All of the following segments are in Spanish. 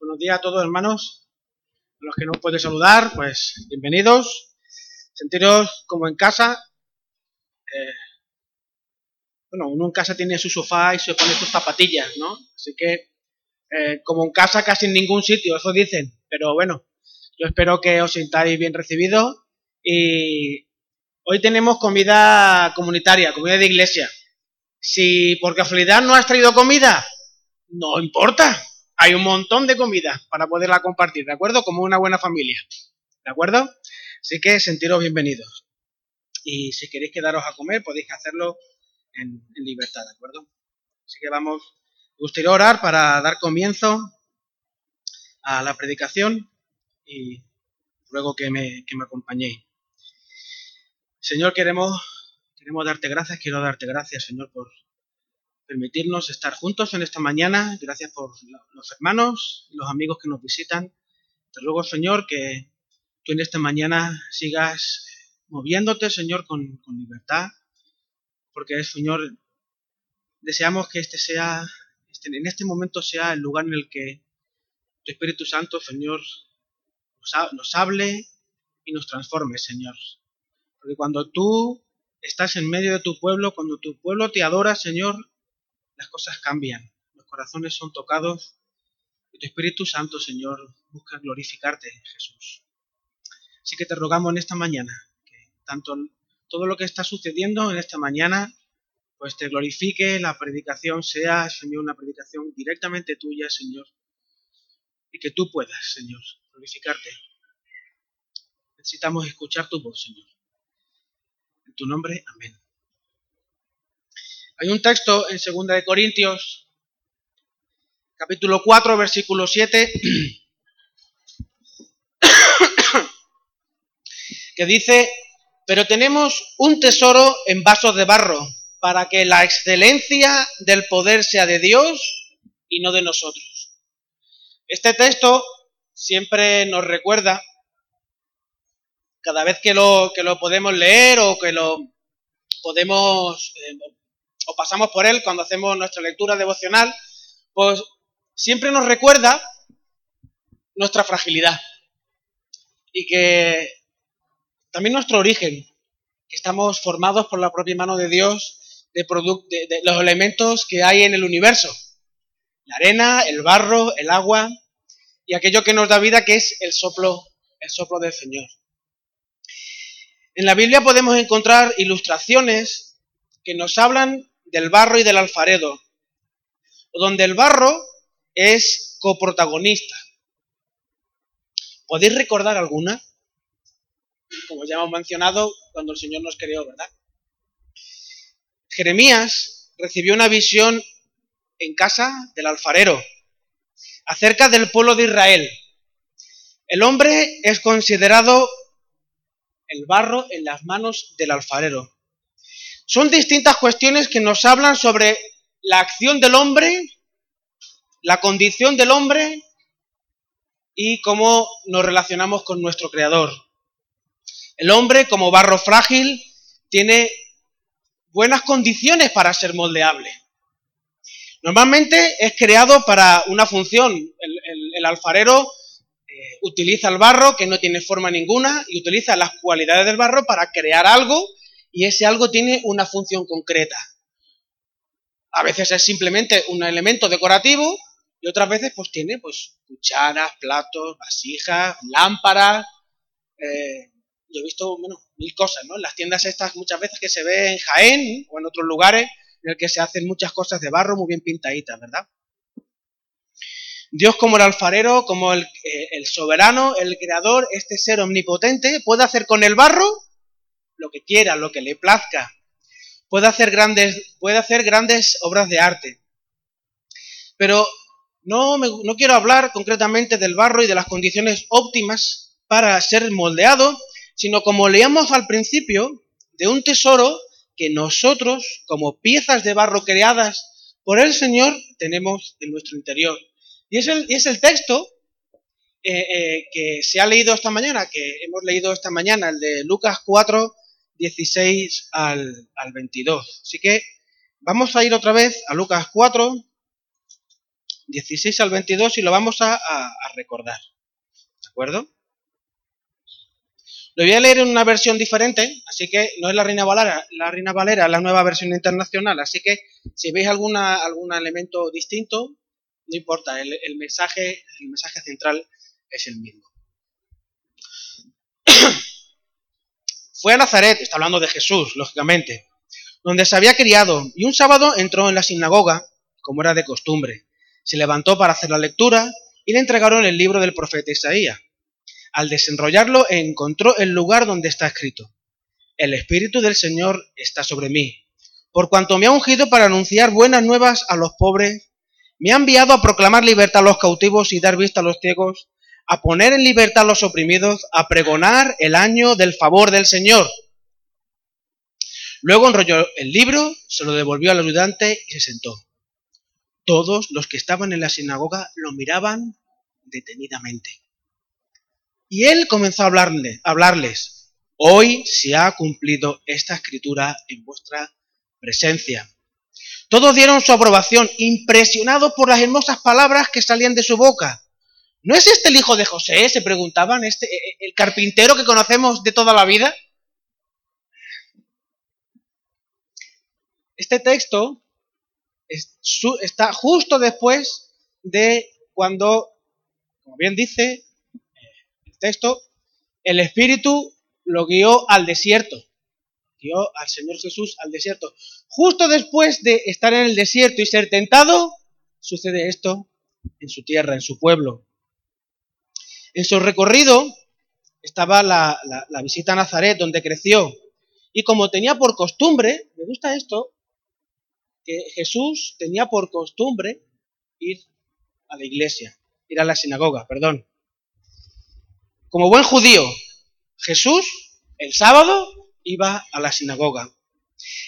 Buenos días a todos, hermanos. A los que no pueden saludar, pues bienvenidos. Sentiros como en casa. Eh, bueno, uno en casa tiene su sofá y se pone sus zapatillas, ¿no? Así que, eh, como en casa, casi en ningún sitio, eso dicen. Pero bueno, yo espero que os sintáis bien recibidos. Y hoy tenemos comida comunitaria, comida de iglesia. Si por casualidad no has traído comida, no importa. Hay un montón de comida para poderla compartir, ¿de acuerdo? Como una buena familia, ¿de acuerdo? Así que sentiros bienvenidos. Y si queréis quedaros a comer, podéis hacerlo en, libertad, ¿de acuerdo? Así que vamos, gustaría orar para dar comienzo a la predicación y luego que me, que me acompañéis. Señor, queremos, queremos darte gracias, quiero darte gracias, Señor, por permitirnos estar juntos en esta mañana. Gracias por los hermanos y los amigos que nos visitan. Te ruego, Señor, que tú en esta mañana sigas moviéndote, Señor, con, libertad, porque, Señor, deseamos que este sea, este, en este momento sea el lugar en el que tu Espíritu Santo, Señor, nos, nos hable y nos transforme, Señor. Porque cuando tú estás en medio de tu pueblo, cuando tu pueblo te adora, Señor, las cosas cambian, los corazones son tocados y tu Espíritu Santo, Señor, busca glorificarte, Jesús. Así que te rogamos en esta mañana que tanto todo lo que está sucediendo en esta mañana, pues te glorifique, la predicación sea, Señor, una predicación directamente tuya, Señor, y que tú puedas, Señor, glorificarte. Necesitamos escuchar tu voz, Señor. En tu nombre, amén. Hay un texto en 2 de Corintios, capítulo 4, versículo 7, que dice, pero tenemos un tesoro en vasos de barro, para que la excelencia del poder sea de Dios y no de nosotros. Este texto siempre nos recuerda, cada vez que lo, que lo podemos leer o que lo podemos, eh, o pasamos por él cuando hacemos nuestra lectura devocional, pues siempre nos recuerda nuestra fragilidad y que también nuestro origen, que estamos formados por la propia mano de Dios de, los elementos que hay en el universo, la arena, el barro, el agua y aquello que nos da vida que es el soplo, el soplo del Señor. En la Biblia podemos encontrar ilustraciones que nos hablan del barro y del alfarero, donde el barro es coprotagonista. ¿Podéis recordar alguna? Como ya hemos mencionado, cuando el Señor nos creó, ¿verdad? Jeremías recibió una visión en casa del alfarero acerca del pueblo de Israel. El hombre es considerado el barro en las manos del alfarero. Son distintas cuestiones que nos hablan sobre la acción del hombre, la condición del hombre y cómo nos relacionamos con nuestro Creador. El hombre, como barro frágil, tiene buenas condiciones para ser moldeable. Normalmente es creado para una función. El, alfarero eh, utiliza el barro que no tiene forma ninguna y utiliza las cualidades del barro para crear algo y ese algo tiene una función concreta. A veces es simplemente un elemento decorativo y otras veces pues tiene pues cucharas, platos, vasijas, lámparas. Eh, yo he visto bueno, mil cosas, ¿no? En las tiendas estas muchas veces que se ve en Jaén o en otros lugares en el que se hacen muchas cosas de barro muy bien pintaditas, ¿verdad? Dios como el alfarero, como el, eh, el soberano, el creador, este ser omnipotente, puede hacer con el barro lo que quiera, lo que le plazca. Puede hacer grandes, puede hacer grandes obras de arte. Pero no, no quiero hablar concretamente del barro y de las condiciones óptimas para ser moldeado, sino como leíamos al principio, de un tesoro que nosotros, como piezas de barro creadas por el Señor, tenemos en nuestro interior. Y es el, es el texto eh, eh, que se ha leído esta mañana, que hemos leído esta mañana, el de Lucas 4, 16 al, 22. Así que vamos a ir otra vez a Lucas 4, 16 al 22 y lo vamos a, recordar. ¿De acuerdo? Lo voy a leer en una versión diferente, así que no es la Reina Valera, la Reina Valera es la nueva versión internacional, así que si veis algún elemento distinto, no importa, el, mensaje, el mensaje central es el mismo. Fue a Nazaret, está hablando de Jesús, lógicamente, donde se había criado, y un sábado entró en la sinagoga, como era de costumbre. Se levantó para hacer la lectura y le entregaron el libro del profeta Isaías. Al desenrollarlo encontró el lugar donde está escrito, El Espíritu del Señor está sobre mí, por cuanto me ha ungido para anunciar buenas nuevas a los pobres, me ha enviado a proclamar libertad a los cautivos y dar vista a los ciegos, a poner en libertad a los oprimidos, a pregonar el año del favor del Señor. Luego enrolló el libro, se lo devolvió al ayudante y se sentó. Todos los que estaban en la sinagoga lo miraban detenidamente. Y él comenzó a, a hablarles, hoy se ha cumplido esta escritura en vuestra presencia. Todos dieron su aprobación, impresionados por las hermosas palabras que salían de su boca. ¿No es este el hijo de José? Se preguntaban, este, e, e, el carpintero que conocemos de toda la vida. Este texto está justo después de cuando, como bien dice el texto, el Espíritu lo guió al desierto, guió al Señor Jesús al desierto. Justo después de estar en el desierto y ser tentado, sucede esto en su tierra, en su pueblo. En su recorrido estaba la, visita a Nazaret, donde creció. Y como tenía por costumbre, me gusta esto, que Jesús tenía por costumbre ir a la iglesia, ir a la sinagoga, perdón. Como buen judío, Jesús el sábado iba a la sinagoga.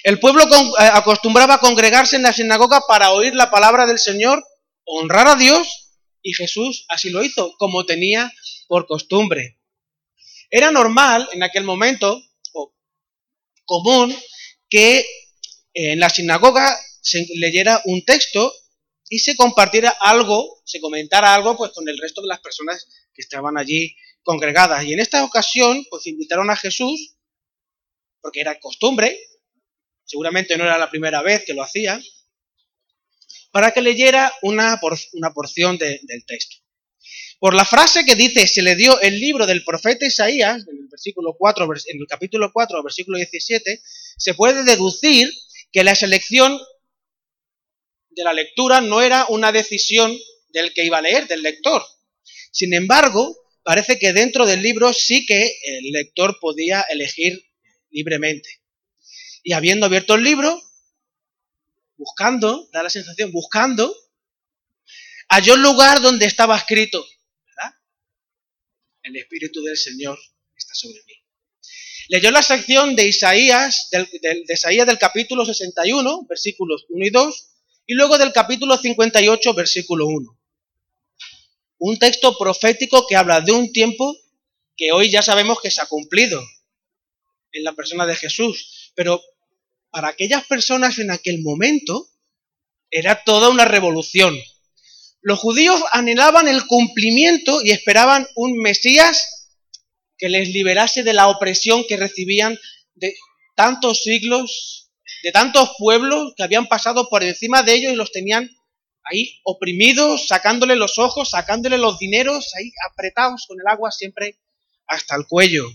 El pueblo eh, acostumbraba congregarse en la sinagoga para oír la palabra del Señor, honrar a Dios y Jesús así lo hizo, como tenía por costumbre. Era normal en aquel momento, o común, que en la sinagoga se leyera un texto y se compartiera algo, se comentara algo pues con el resto de las personas que estaban allí congregadas. Y en esta ocasión pues invitaron a Jesús, porque era costumbre, seguramente no era la primera vez que lo hacía, para que leyera una, porción del texto. Por la frase que dice, se le dio el libro del profeta Isaías, en el, versículo 4, en el capítulo 4, versículo 17, se puede deducir que la selección de la lectura no era una decisión del que iba a leer, del lector. Sin embargo, parece que dentro del libro sí que el lector podía elegir libremente. Y habiendo abierto el libro, buscando, da la sensación, buscando, halló el lugar donde estaba escrito, ¿verdad? El Espíritu del Señor está sobre mí. Leyó la sección de Isaías, del, de Isaías del capítulo 61, versículos 1 y 2, y luego del capítulo 58, versículo 1. Un texto profético que habla de un tiempo que hoy ya sabemos que se ha cumplido en la persona de Jesús, pero para aquellas personas en aquel momento era toda una revolución. Los judíos anhelaban el cumplimiento y esperaban un Mesías que les liberase de la opresión que recibían de tantos siglos, de tantos pueblos que habían pasado por encima de ellos y los tenían ahí oprimidos, sacándole los ojos, sacándole los dineros, ahí apretados con el agua siempre hasta el cuello.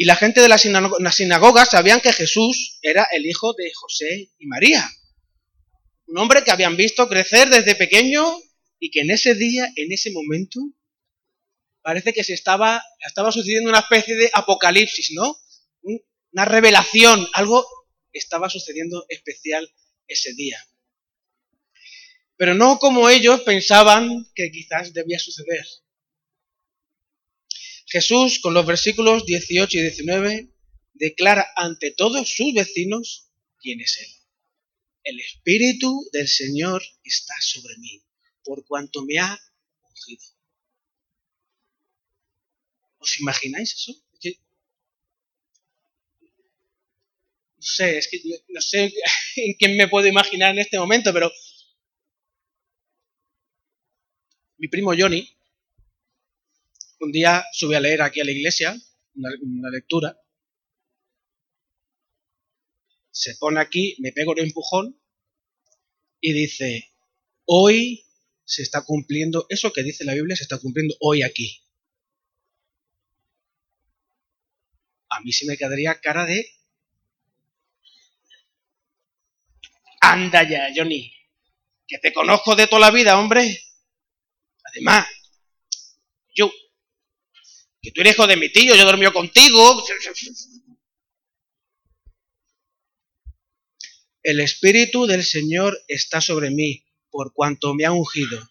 Y la gente de la sinagoga sabían que Jesús era el hijo de José y María. Un hombre que habían visto crecer desde pequeño y que en ese día, en ese momento, parece que se estaba, estaba sucediendo una especie de apocalipsis, ¿no? Una revelación, algo estaba sucediendo especial ese día. Pero no como ellos pensaban que quizás debía suceder. Jesús, con los versículos 18 y 19, declara ante todos sus vecinos quién es Él. El Espíritu del Señor está sobre mí, por cuanto me ha ungido. ¿Os imagináis eso? no sé, es que no sé en quién me puedo imaginar en este momento, pero mi primo Johnny, un día sube a leer aquí a la iglesia, una, lectura, se pone aquí, me pega un empujón y dice, hoy se está cumpliendo, eso que dice la Biblia se está cumpliendo hoy aquí. A mí se me quedaría cara de... Anda ya, Johnny, que te conozco de toda la vida, hombre. Además, yo, que tú eres hijo de mi tío, yo dormí contigo. El Espíritu del Señor está sobre mí, por cuanto me ha ungido.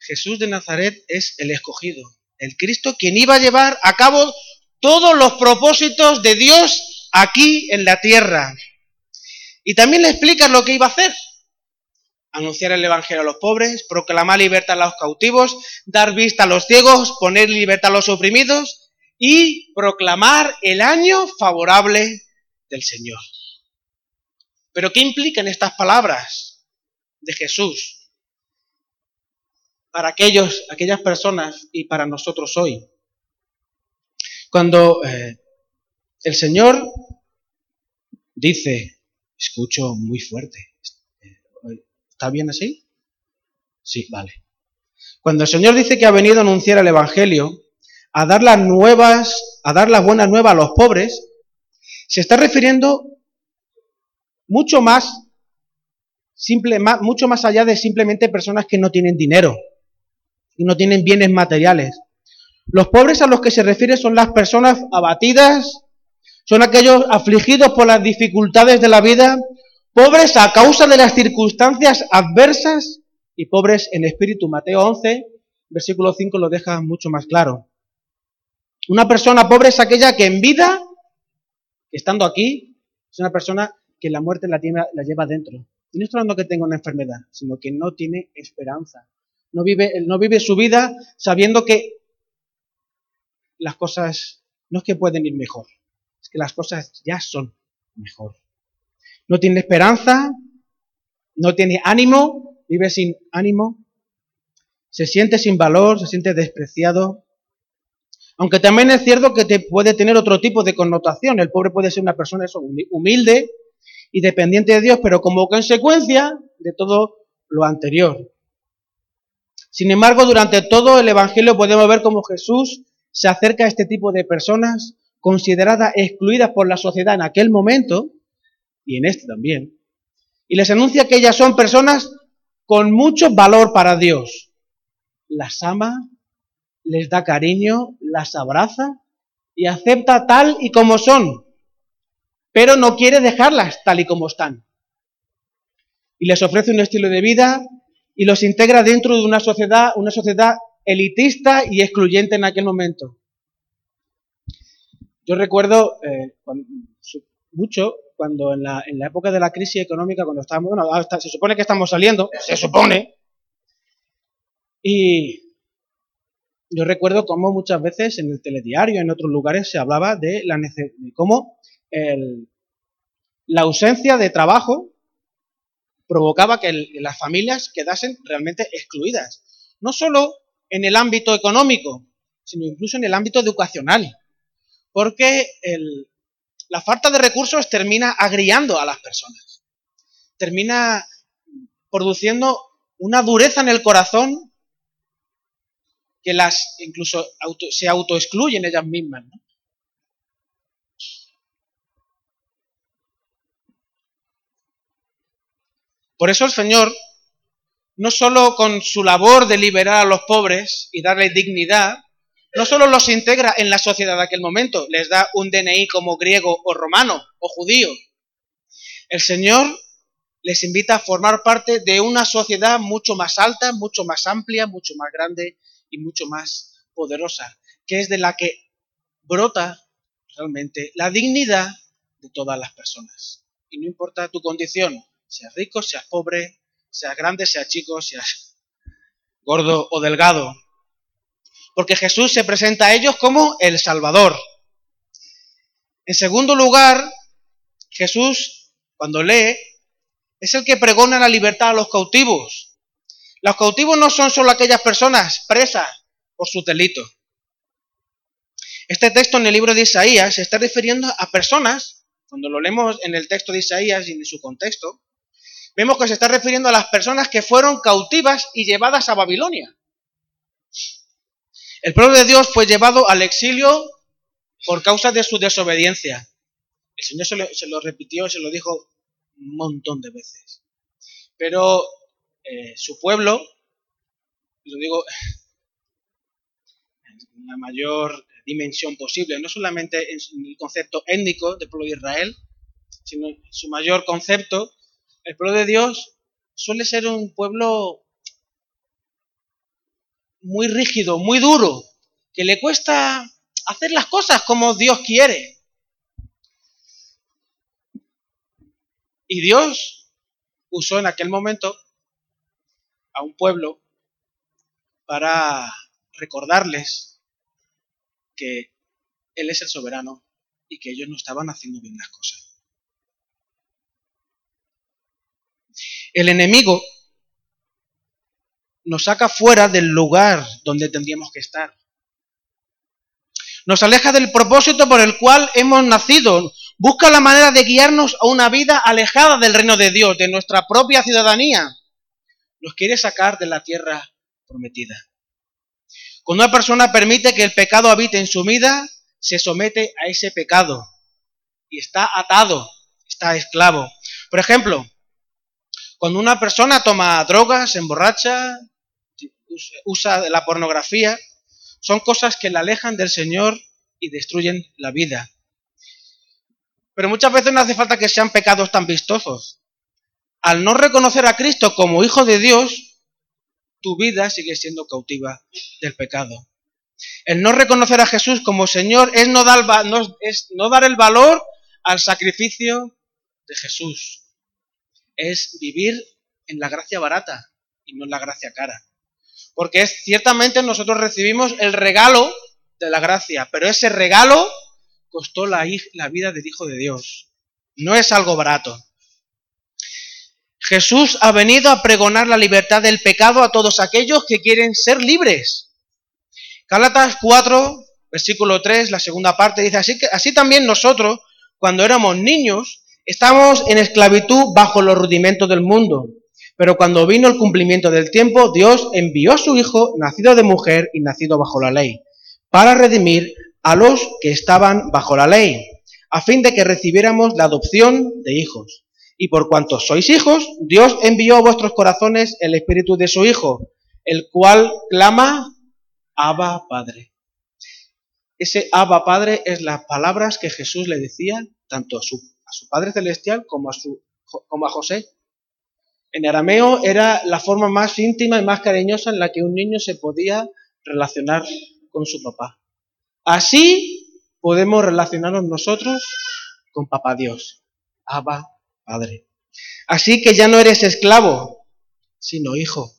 Jesús de Nazaret es el escogido, el Cristo quien iba a llevar a cabo todos los propósitos de Dios aquí en la tierra. Y también le explica lo que iba a hacer anunciar el Evangelio a los pobres, proclamar libertad a los cautivos, dar vista a los ciegos, poner libertad a los oprimidos y proclamar el año favorable del Señor. Pero ¿qué implican estas palabras de Jesús para aquellos, aquellas personas y para nosotros hoy? Cuando eh, el Señor dice, escucho muy fuerte, ¿Está bien así? Sí, vale. Cuando el Señor dice que ha venido a anunciar el Evangelio, a dar las nuevas, a dar las buenas nuevas a los pobres, se está refiriendo mucho más, simple, mucho más allá de simplemente personas que no tienen dinero y no tienen bienes materiales. Los pobres a los que se refiere son las personas abatidas, son aquellos afligidos por las dificultades de la vida, pobres a causa de las circunstancias adversas y pobres en espíritu. Mateo 11, versículo 5 lo deja mucho más claro. Una persona pobre es aquella que en vida, estando aquí, es una persona que la muerte la, la lleva dentro. Y no estoy hablando que tenga una enfermedad, sino que no tiene esperanza. No vive, no vive su vida sabiendo que las cosas no es que pueden ir mejor, es que las cosas ya son mejor no tiene esperanza, no tiene ánimo, vive sin ánimo, se siente sin valor, se siente despreciado. Aunque también es cierto que te puede tener otro tipo de connotación. El pobre puede ser una persona humilde y dependiente de Dios, pero como consecuencia de todo lo anterior. Sin embargo, durante todo el Evangelio podemos ver cómo Jesús se acerca a este tipo de personas consideradas excluidas por la sociedad en aquel momento y en este también, y les anuncia que ellas son personas con mucho valor para Dios. Las ama, les da cariño, las abraza y acepta tal y como son, pero no quiere dejarlas tal y como están. Y les ofrece un estilo de vida y los integra dentro de una sociedad, una sociedad elitista y excluyente en aquel momento. Yo recuerdo eh, mucho cuando en la, en la época de la crisis económica, cuando estábamos, bueno, se supone que estamos saliendo, se supone, y yo recuerdo cómo muchas veces en el telediario, en otros lugares, se hablaba de, la de cómo la ausencia de trabajo provocaba que las familias quedasen realmente excluidas. No solo en el ámbito económico, sino incluso en el ámbito educacional. Porque el, la falta de recursos termina agriando a las personas. Termina produciendo una dureza en el corazón que las incluso se autoexcluyen ellas mismas. Por eso el Señor, no solo con su labor de liberar a los pobres y darles dignidad, no solo los integra en la sociedad de aquel momento, les da un DNI como griego o romano o judío. El Señor les invita a formar parte de una sociedad mucho más alta, mucho más amplia, mucho más grande y mucho más poderosa, que es de la que brota realmente la dignidad de todas las personas. Y no importa tu condición, seas rico, seas pobre, seas grande, seas chico, seas gordo o delgado, porque Jesús se presenta a ellos como el Salvador. En segundo lugar, Jesús, cuando lee, es el que pregona la libertad a los cautivos. Los cautivos no son solo aquellas personas presas por sus delitos. Este texto en el libro de Isaías se está refiriendo a personas, cuando lo leemos en el texto de Isaías y en su contexto, vemos que se está refiriendo a las personas que fueron cautivas y llevadas a Babilonia. El pueblo de Dios fue llevado al exilio por causa de su desobediencia. El Señor se lo, repitió, se lo dijo un montón de veces. Pero eh, su pueblo, lo digo en la mayor dimensión posible, no solamente en el concepto étnico del pueblo de Israel, sino en su mayor concepto, el pueblo de Dios suele ser un pueblo muy rígido, muy duro, que le cuesta hacer las cosas como Dios quiere. Y Dios usó en aquel momento a un pueblo para recordarles que Él es el soberano y que ellos no estaban haciendo bien las cosas. El enemigo nos saca fuera del lugar donde tendríamos que estar. Nos aleja del propósito por el cual hemos nacido. Busca la manera de guiarnos a una vida alejada del reino de Dios, de nuestra propia ciudadanía nos quiere sacar de la tierra prometida. Cuando una persona permite que el pecado habite en su vida, se somete a ese pecado y está atado, está esclavo. Por ejemplo, cuando una persona toma drogas, se emborracha, usa la pornografía, son cosas que la alejan del Señor y destruyen la vida. Pero muchas veces no hace falta que sean pecados tan vistosos al no reconocer a Cristo como Hijo de Dios, tu vida sigue siendo cautiva del pecado. El no reconocer a Jesús como Señor es no dar, es no dar el valor al sacrificio de Jesús. Es vivir en la gracia barata y no en la gracia cara. Porque es ciertamente nosotros recibimos el regalo de la gracia, pero ese regalo costó la, vida del Hijo de Dios. No es algo barato. Jesús ha venido a pregonar la libertad del pecado a todos aquellos que quieren ser libres. Gálatas 4, versículo 3, la segunda parte, dice, así, que, así también nosotros, cuando éramos niños, estábamos en esclavitud bajo los rudimentos del mundo. Pero cuando vino el cumplimiento del tiempo, Dios envió a su Hijo, nacido de mujer y nacido bajo la ley, para redimir a los que estaban bajo la ley, a fin de que recibiéramos la adopción de hijos. Y por cuanto sois hijos, Dios envió a vuestros corazones el espíritu de su Hijo, el cual clama, Abba Padre. Ese Abba Padre es las palabras que Jesús le decía tanto a su, Padre Celestial como a José. En arameo era la forma más íntima y más cariñosa en la que un niño se podía relacionar con su papá. Así podemos relacionarnos nosotros con Papá Dios, Abba Padre. Así que ya no eres esclavo, sino hijo.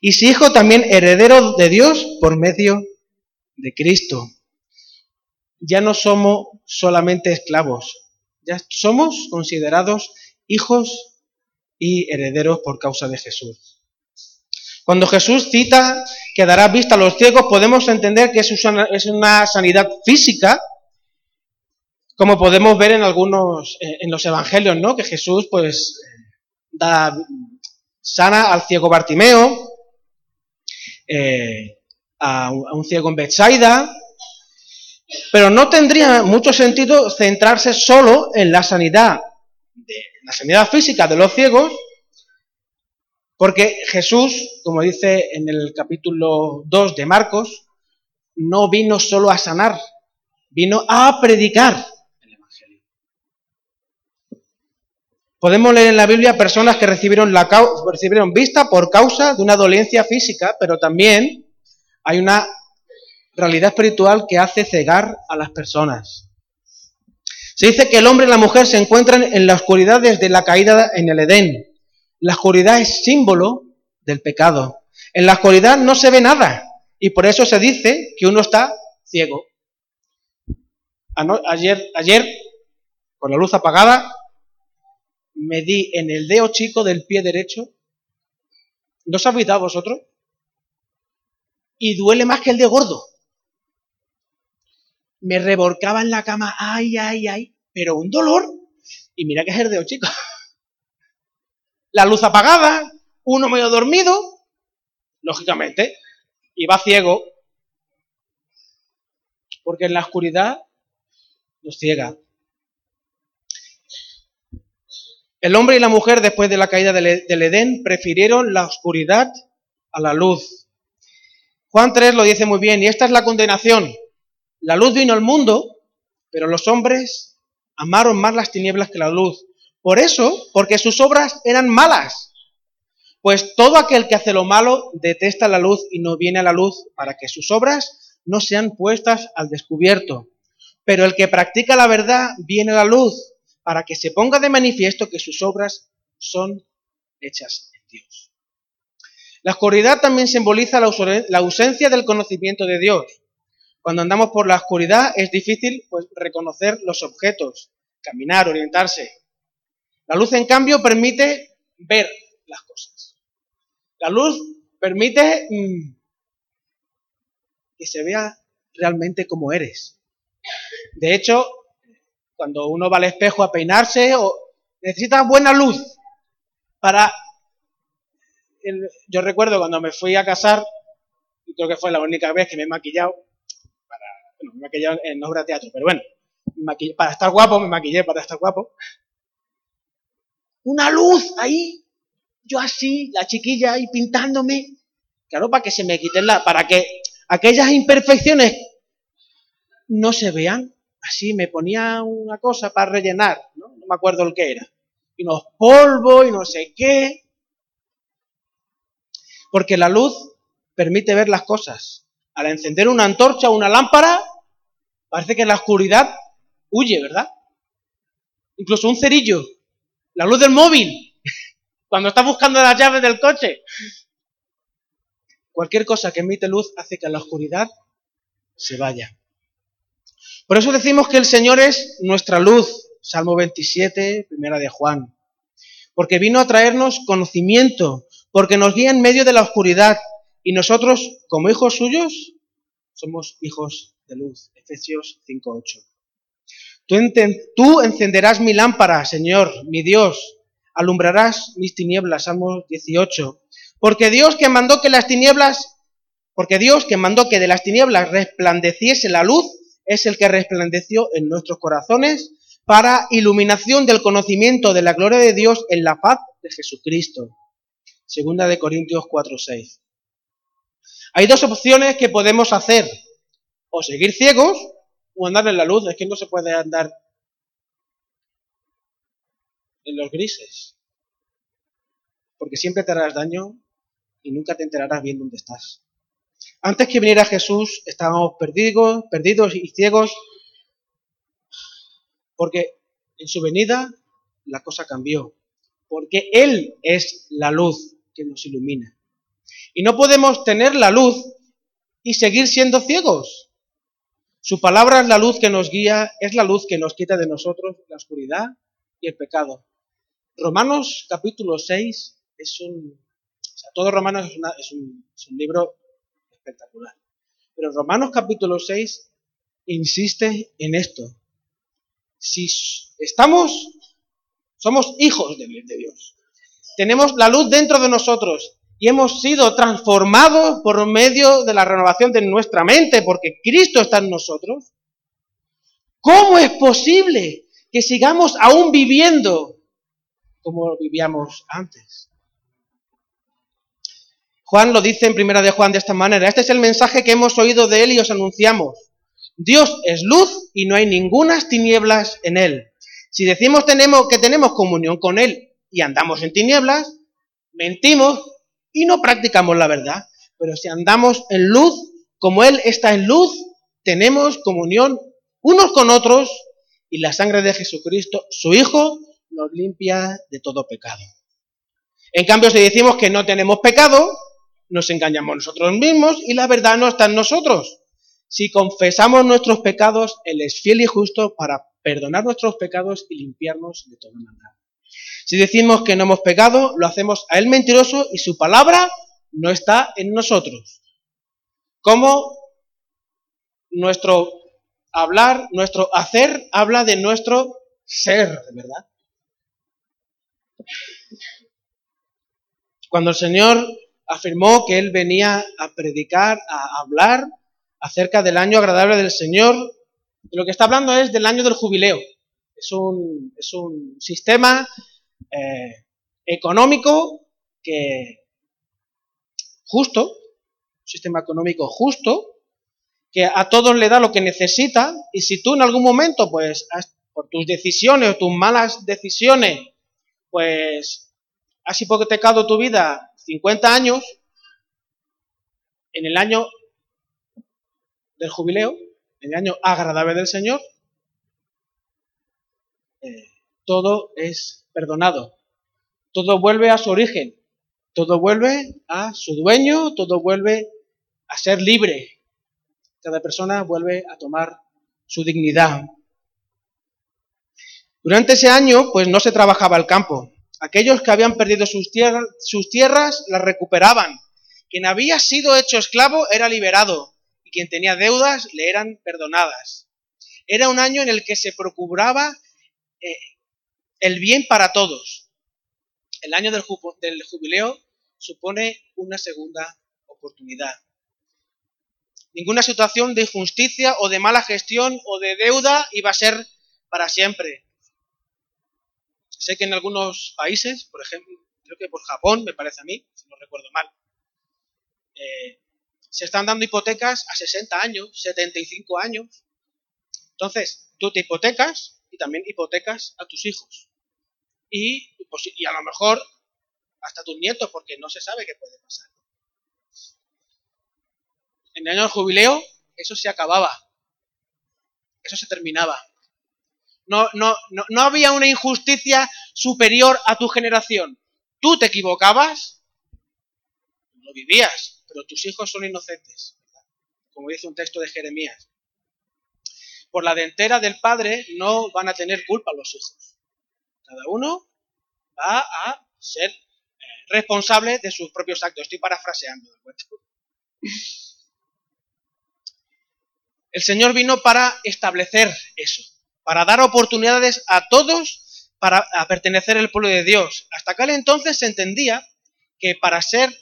Y si hijo también heredero de Dios por medio de Cristo. Ya no somos solamente esclavos, ya somos considerados hijos y herederos por causa de Jesús. Cuando Jesús cita que dará vista a los ciegos, podemos entender que es una sanidad física, como podemos ver en algunos, eh, en los evangelios, ¿no? Que Jesús, pues, da, sana al ciego Bartimeo, eh, a, un, ciego en Bethsaida, pero no tendría mucho sentido centrarse solo en la sanidad, de, la sanidad física de los ciegos, porque Jesús, como dice en el capítulo 2 de Marcos, no vino solo a sanar, vino a predicar. Podemos leer en la Biblia personas que recibieron, la, recibieron vista por causa de una dolencia física, pero también hay una realidad espiritual que hace cegar a las personas. Se dice que el hombre y la mujer se encuentran en la oscuridad desde la caída en el Edén. La oscuridad es símbolo del pecado. En la oscuridad no se ve nada y por eso se dice que uno está ciego. Ayer, con la luz apagada, me di en el dedo chico del pie derecho ¿No os habéis dado vosotros? Y duele más que el de gordo. Me revolcaba en la cama, ay, ay, ay, pero un dolor. Y mira que es herdeo, chicos. La luz apagada, uno medio dormido, lógicamente, iba ciego, porque en la oscuridad nos ciega. El hombre y la mujer, después de la caída del Edén, prefirieron la oscuridad a la luz. Juan 3 lo dice muy bien, y esta es la condenación. La luz vino al mundo, pero los hombres amaron más las tinieblas que la luz. Por eso, porque sus obras eran malas. Pues todo aquel que hace lo malo detesta la luz y no viene a la luz para que sus obras no sean puestas al descubierto. Pero el que practica la verdad viene a la luz para que se ponga de manifiesto que sus obras son hechas en Dios. La oscuridad también simboliza la ausencia del conocimiento de Dios. Cuando andamos por la oscuridad es difícil pues, reconocer los objetos, caminar, orientarse. La luz, en cambio, permite ver las cosas. La luz permite mm, que se vea realmente como eres. De hecho, cuando uno va al espejo a peinarse, o necesita buena luz para... yo recuerdo cuando me fui a casar, y creo que fue la única vez que me he maquillado, bueno, me he maquillado en obra de teatro, pero bueno, para estar guapo, me maquillé para estar guapo. Una luz ahí, yo así, la chiquilla ahí pintándome, claro, para que se me quiten la, para que aquellas imperfecciones no se vean así me ponía una cosa para rellenar, ¿no? me acuerdo el que era. Y unos polvos y no sé qué. Porque la luz permite ver las cosas. Al encender una antorcha o una lámpara, parece que la oscuridad huye, ¿verdad? Incluso un cerillo, la luz del móvil, cuando está buscando las llaves del coche. Cualquier cosa que emite luz hace que la oscuridad se vaya. Por eso decimos que el Señor es nuestra luz, Salmo 27, primera de Juan. Porque vino a traernos conocimiento, porque nos guía en medio de la oscuridad y nosotros, como hijos suyos, somos hijos de luz. Efesios 5.8. Tú, tú encenderás mi lámpara, Señor, mi Dios, alumbrarás mis tinieblas, Salmo 18. Porque Dios que mandó que las tinieblas, porque Dios que mandó que de las tinieblas resplandeciese la luz, es el que resplandeció en nuestros corazones para iluminación del conocimiento de la gloria de Dios en la paz de Jesucristo. Segunda de Corintios 4:6. Hay dos opciones que podemos hacer, o seguir ciegos o andar en la luz, es que no se puede andar en los grises, porque siempre te harás daño y nunca te enterarás bien dónde estás. Antes que viniera Jesús estábamos perdidos, perdidos y ciegos, porque en su venida la cosa cambió, porque Él es la luz que nos ilumina. Y no podemos tener la luz y seguir siendo ciegos. Su palabra es la luz que nos guía, es la luz que nos quita de nosotros la oscuridad y el pecado. Romanos capítulo 6 es un... Todo Romanos es, un, es un libro espectacular. Pero Romanos capítulo 6 insiste en esto. Si estamos, somos hijos de Dios, tenemos la luz dentro de nosotros y hemos sido transformados por medio de la renovación de nuestra mente, porque Cristo está en nosotros, ¿cómo es posible que sigamos aún viviendo como vivíamos antes? Juan lo dice en primera de Juan de esta manera. Este es el mensaje que hemos oído de él y os anunciamos. Dios es luz y no hay ninguna tinieblas en él. Si decimos que tenemos comunión con él y andamos en tinieblas, mentimos y no practicamos la verdad. Pero si andamos en luz, como él está en luz, tenemos comunión unos con otros y la sangre de Jesucristo, su Hijo, nos limpia de todo pecado. En cambio, si decimos que no tenemos pecado, nos engañamos nosotros mismos y la verdad no está en nosotros. Si confesamos nuestros pecados, Él es fiel y justo para perdonar nuestros pecados y limpiarnos de toda maldad. Si decimos que no hemos pecado, lo hacemos a Él mentiroso y su palabra no está en nosotros. Como nuestro hablar, nuestro hacer, habla de nuestro ser, verdad. Cuando el Señor afirmó que Él venía a predicar, a hablar acerca del año agradable del Señor, lo que está hablando es del año del jubileo. Es un, es un sistema eh, económico que justo, un sistema económico justo, que a todos le da lo que necesita y si tú en algún momento, pues, por tus decisiones o tus malas decisiones, pues, has hipotecado tu vida 50 años, en el año del jubileo, en el año agradable del Señor, todo es perdonado. Todo vuelve a su origen, todo vuelve a su dueño, todo vuelve a ser libre. Cada persona vuelve a tomar su dignidad. Durante ese año, pues no se trabajaba el campo. Aquellos que habían perdido sus, tierras, las recuperaban. Quien había sido hecho esclavo era liberado y quien tenía deudas le eran perdonadas. Era un año en el que se procuraba eh, el bien para todos. El año del, jubileo supone una segunda oportunidad. Ninguna situación de injusticia o de mala gestión o de deuda iba a ser para siempre. Sé que en algunos países, por ejemplo, creo que por Japón, me parece a mí, si no recuerdo mal, eh, se están dando hipotecas a 60 años, 75 años. Entonces, tú te hipotecas y también hipotecas a tus hijos. Y, pues, y a lo mejor hasta tus nietos, porque no se sabe qué puede pasar. En el año del jubileo, eso se acababa. Eso se terminaba. No, no, no, no había una injusticia superior a tu generación. Tú te equivocabas, no vivías, pero tus hijos son inocentes, como dice un texto de Jeremías. Por la dentera del padre no van a tener culpa los hijos. Cada uno va a ser eh, responsable de sus propios actos. Estoy parafraseando. El Señor vino para establecer eso, para dar oportunidades a todos para pertenecer al pueblo de Dios. Hasta aquel entonces se entendía que para ser eh,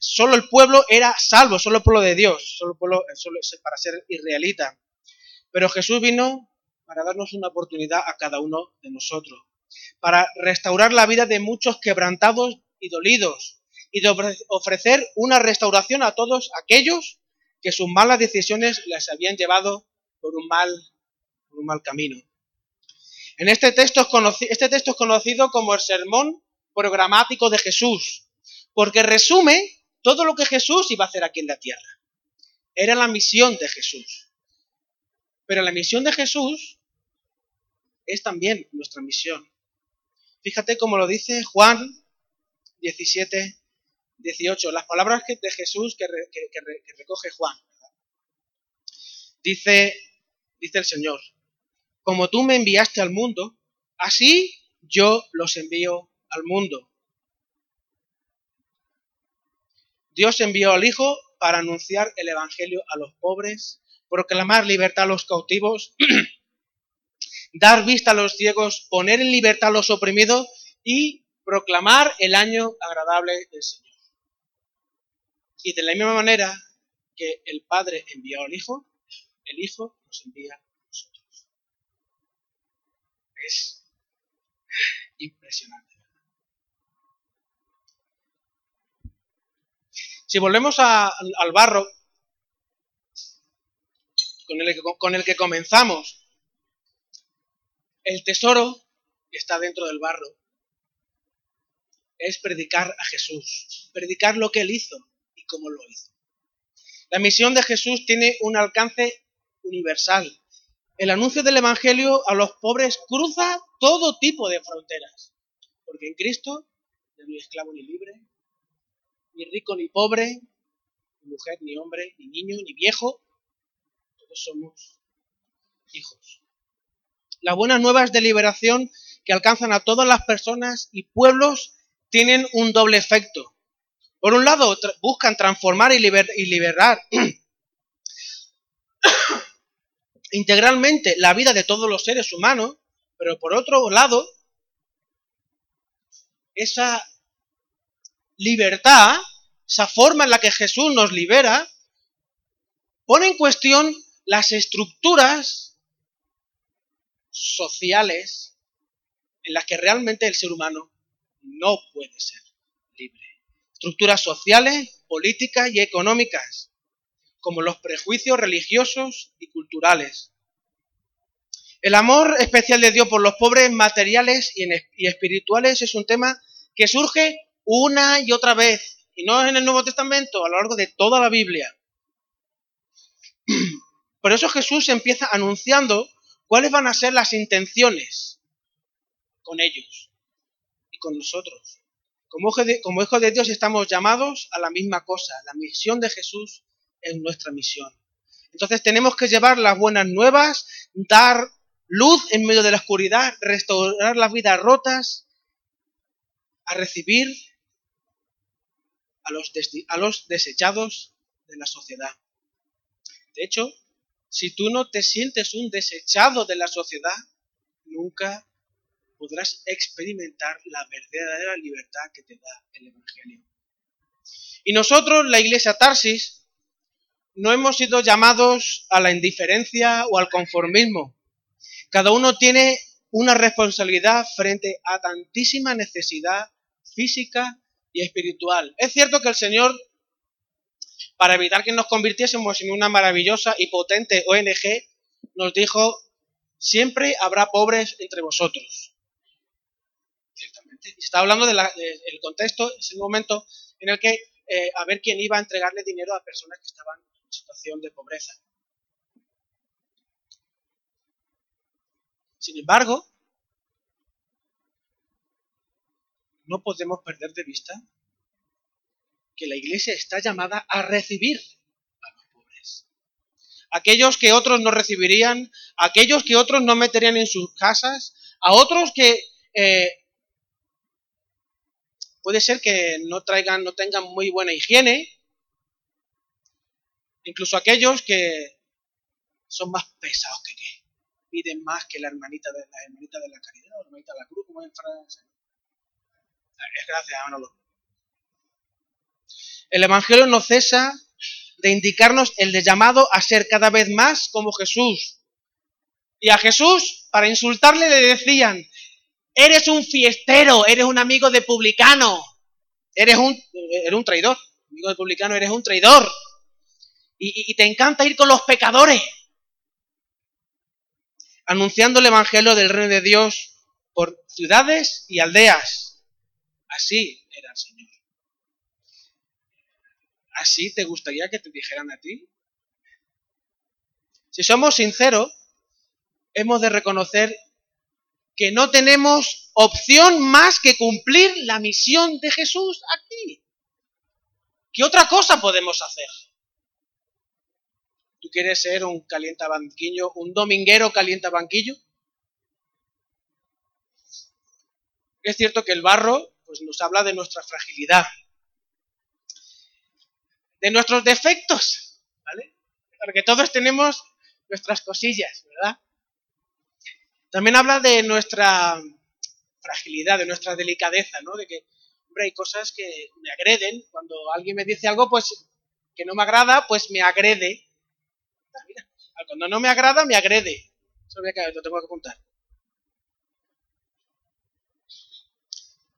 solo el pueblo era salvo, solo el pueblo de Dios, solo, pueblo, solo para ser israelita. Pero Jesús vino para darnos una oportunidad a cada uno de nosotros, para restaurar la vida de muchos quebrantados y dolidos, y de ofrecer una restauración a todos aquellos que sus malas decisiones les habían llevado por un mal, por un mal camino. En este texto, es este texto es conocido como el sermón programático de Jesús, porque resume todo lo que Jesús iba a hacer aquí en la tierra. Era la misión de Jesús. Pero la misión de Jesús es también nuestra misión. Fíjate cómo lo dice Juan 17, 18, las palabras de Jesús que, recoge Juan. Dice, dice el Señor, como tú me enviaste al mundo, así yo los envío al mundo. Dios envió al Hijo para anunciar el Evangelio a los pobres, proclamar libertad a los cautivos, dar vista a los ciegos, poner en libertad a los oprimidos y proclamar el año agradable del Señor. Y de la misma manera que el Padre envió al Hijo, el Hijo nos envía es impresionante. Si volvemos al barro con el, con el que comenzamos, el tesoro que está dentro del barro es predicar a Jesús, predicar lo que él hizo y cómo lo hizo. La misión de Jesús tiene un alcance universal, el anuncio del Evangelio a los pobres cruza todo tipo de fronteras. Porque en Cristo no hay esclavo ni libre, ni rico ni pobre, ni mujer ni hombre, ni niño ni viejo. Todos somos hijos. La buena nueva es de liberación que alcanzan a todas las personas y pueblos tienen un doble efecto. Por un lado, buscan transformar y, y liberar integralmente la vida de todos los seres humanos, pero por otro lado, esa libertad, esa forma en la que Jesús nos libera, pone en cuestión las estructuras sociales en las que realmente el ser humano no puede ser libre. Estructuras sociales, políticas y económicas, como los prejuicios religiosos y culturales. El amor especial de Dios por los pobres materiales y espirituales es un tema que surge una y otra vez, y no en el Nuevo Testamento, a lo largo de toda la Biblia. Por eso Jesús empieza anunciando cuáles van a ser las intenciones con ellos y con nosotros. Como hijos de, Dios estamos llamados a la misma cosa. La misión de Jesús es nuestra misión. Entonces tenemos que llevar las buenas nuevas, dar luz en medio de la oscuridad, restaurar las vidas rotas, a recibir a los, a los desechados de la sociedad. De hecho, si tú no te sientes un desechado de la sociedad, nunca podrás experimentar la verdadera libertad que te da el Evangelio. Y nosotros, la iglesia Tarsis, no hemos sido llamados a la indiferencia o al conformismo. Cada uno tiene una responsabilidad frente a tantísima necesidad física y espiritual. Es cierto que el Señor, para evitar que nos convirtiésemos en una maravillosa y potente ONG, nos dijo, siempre habrá pobres entre vosotros. Ciertamente. Está hablando del contexto, es el momento en el que eh, a ver quién iba a entregarle dinero a personas que estaban en situación de pobreza. Sin embargo, no podemos perder de vista que la iglesia está llamada a recibir a los pobres. Aquellos que otros no recibirían, aquellos que otros no meterían en sus casas, a otros que eh, puede ser que no traigan, no tengan muy buena higiene, incluso aquellos que son más pesados que qué, piden más que la hermanita de la hermanita de la caridad, la hermanita de la cruz, como en Francia. Gracias, Manolo. El Evangelio no cesa de indicarnos el de llamado a ser cada vez más como Jesús. Y a Jesús, para insultarle, le decían, eres un fiestero, eres un amigo de publicano, eres un, eres un traidor, amigo de publicano, eres un traidor. Y, y te encanta ir con los pecadores, anunciando el Evangelio del Reino de Dios por ciudades y aldeas. Así era el Señor. ¿Así te gustaría que te dijeran a ti? Si somos sinceros, hemos de reconocer que no tenemos opción más que cumplir la misión de Jesús aquí. ¿Qué otra cosa podemos hacer? ¿Tú quieres ser un calientabanquillo, un dominguero calientabanquillo? Es cierto que el barro pues nos habla de nuestra fragilidad, de nuestros defectos, ¿vale? Porque todos tenemos nuestras cosillas, ¿verdad? También habla de nuestra fragilidad, de nuestra delicadeza, ¿no? De que, hombre, hay cosas que me agreden. Cuando alguien me dice algo, pues, que no me agrada, pues me agrede. Ah, cuando no me agrada, me agrede. Eso lo tengo que contar.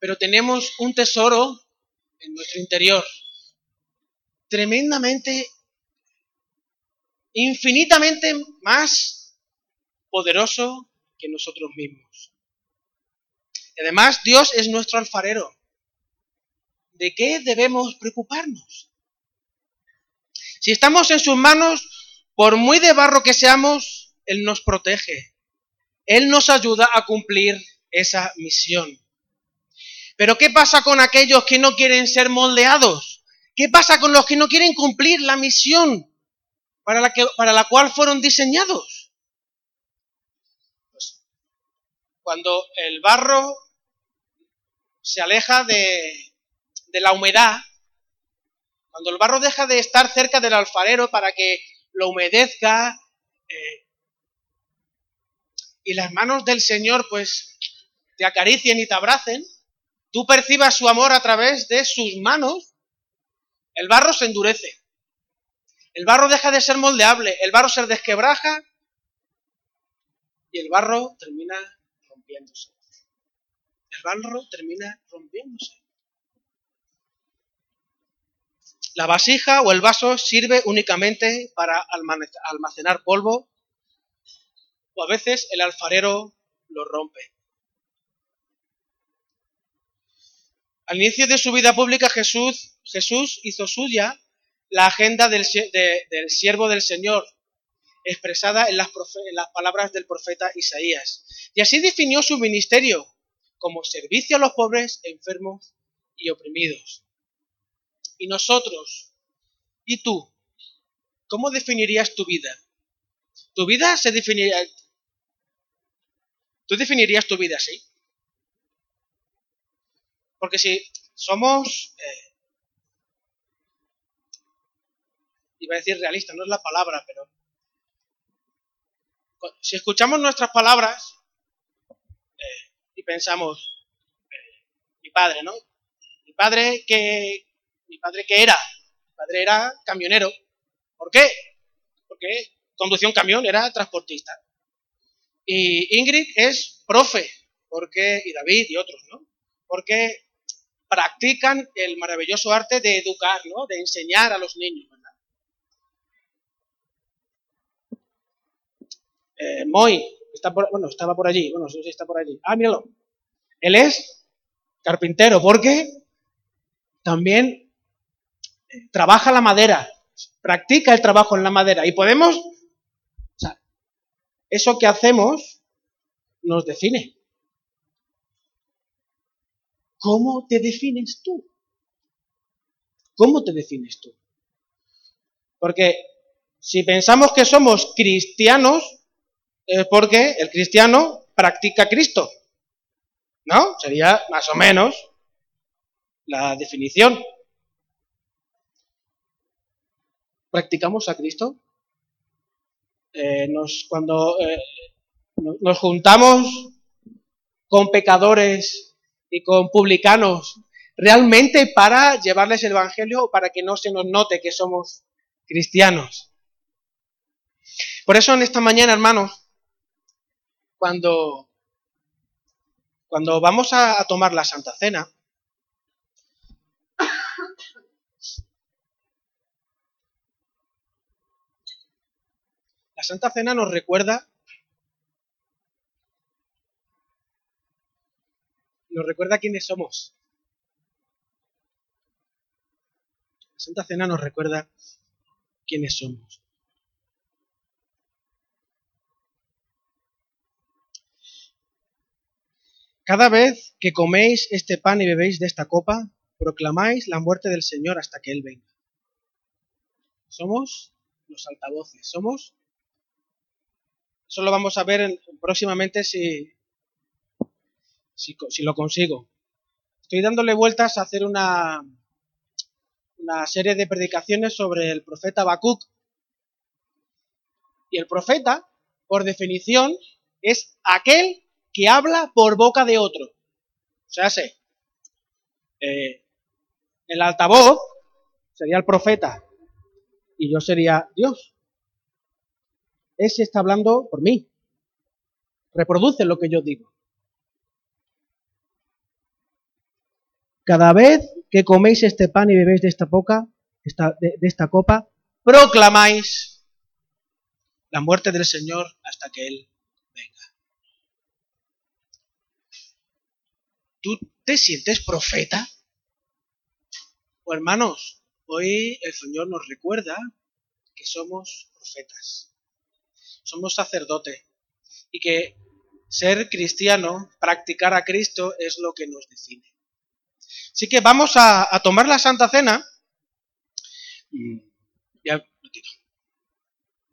pero tenemos un tesoro en nuestro interior tremendamente, infinitamente más poderoso que nosotros mismos. Y además, Dios es nuestro alfarero. ¿De qué debemos preocuparnos? Si estamos en sus manos, por muy de barro que seamos, Él nos protege. Él nos ayuda a cumplir esa misión. Pero ¿qué pasa con aquellos que no quieren ser moldeados? ¿Qué pasa con los que no quieren cumplir la misión para la, que, para la cual fueron diseñados? Pues, cuando el barro se aleja de, la humedad, cuando el barro deja de estar cerca del alfarero para que lo humedezca, eh, y las manos del Señor pues te acaricien y te abracen, tú percibas su amor a través de sus manos, el barro se endurece. El barro deja de ser moldeable, el barro se desquebraja y el barro termina rompiéndose. El barro termina rompiéndose. La vasija o el vaso sirve únicamente para almacenar polvo o a veces el alfarero lo rompe. Al inicio de su vida pública Jesús, Jesús hizo suya la agenda del, del siervo del Señor, expresada en las, en las palabras del profeta Isaías. Y así definió su ministerio como servicio a los pobres, enfermos y oprimidos. Y nosotros, ¿y tú? ¿Cómo definirías tu vida? ¿Tu vida se definiría... ¿Tú definirías tu vida así? Porque si somos... Eh, iba a decir realista, no es la palabra, pero si escuchamos nuestras palabras eh, y pensamos, eh, mi padre, ¿no? Mi padre que, mi padre que era, mi padre era camionero. ¿Por qué? Porque conducía un camión, era transportista. Y Ingrid es profe, porque, y David y otros, ¿no? Porque practican el maravilloso arte de educar, ¿no? De enseñar a los niños. eh, Moy, está por, bueno, estaba por allí, bueno, no sé si está por allí. Ah, míralo. Él es carpintero, porque también eh, trabaja la madera, practica el trabajo en la madera. Y podemos, o sea, eso que hacemos nos define. ¿Cómo te defines tú? ¿Cómo te defines tú? Porque si pensamos que somos cristianos, es porque el cristiano practica Cristo. ¿No? Sería más o menos la definición. ¿Practicamos a Cristo? Eh, cuando eh, nos juntamos con pecadores y con publicanos, realmente para llevarles el Evangelio para que no se nos note que somos cristianos. Por eso en esta mañana, hermanos, cuando, cuando vamos a, tomar la Santa Cena, la Santa Cena nos recuerda nos recuerda quiénes somos. La Santa Cena nos recuerda quiénes somos. Cada vez que coméis este pan y bebéis de esta copa, proclamáis la muerte del Señor hasta que Él venga. Somos los altavoces, somos... Eso lo vamos a ver próximamente si, si, lo consigo. Estoy dándole vueltas a hacer una, una serie de predicaciones sobre el profeta Habacuc. Y el profeta, por definición, es aquel que habla por boca de otro. O sea, sé, eh, el altavoz sería el profeta y yo sería Dios. Ese está hablando por mí. Reproduce lo que yo digo. Cada vez que coméis este pan y bebéis de esta, boca, de esta copa, proclamáis la muerte del Señor hasta que Él venga. ¿Tú te sientes profeta? O hermanos, hoy el Señor nos recuerda que somos profetas, somos sacerdotes y que ser cristiano, practicar a Cristo es lo que nos define. Así que vamos a, tomar la Santa Cena. Mm,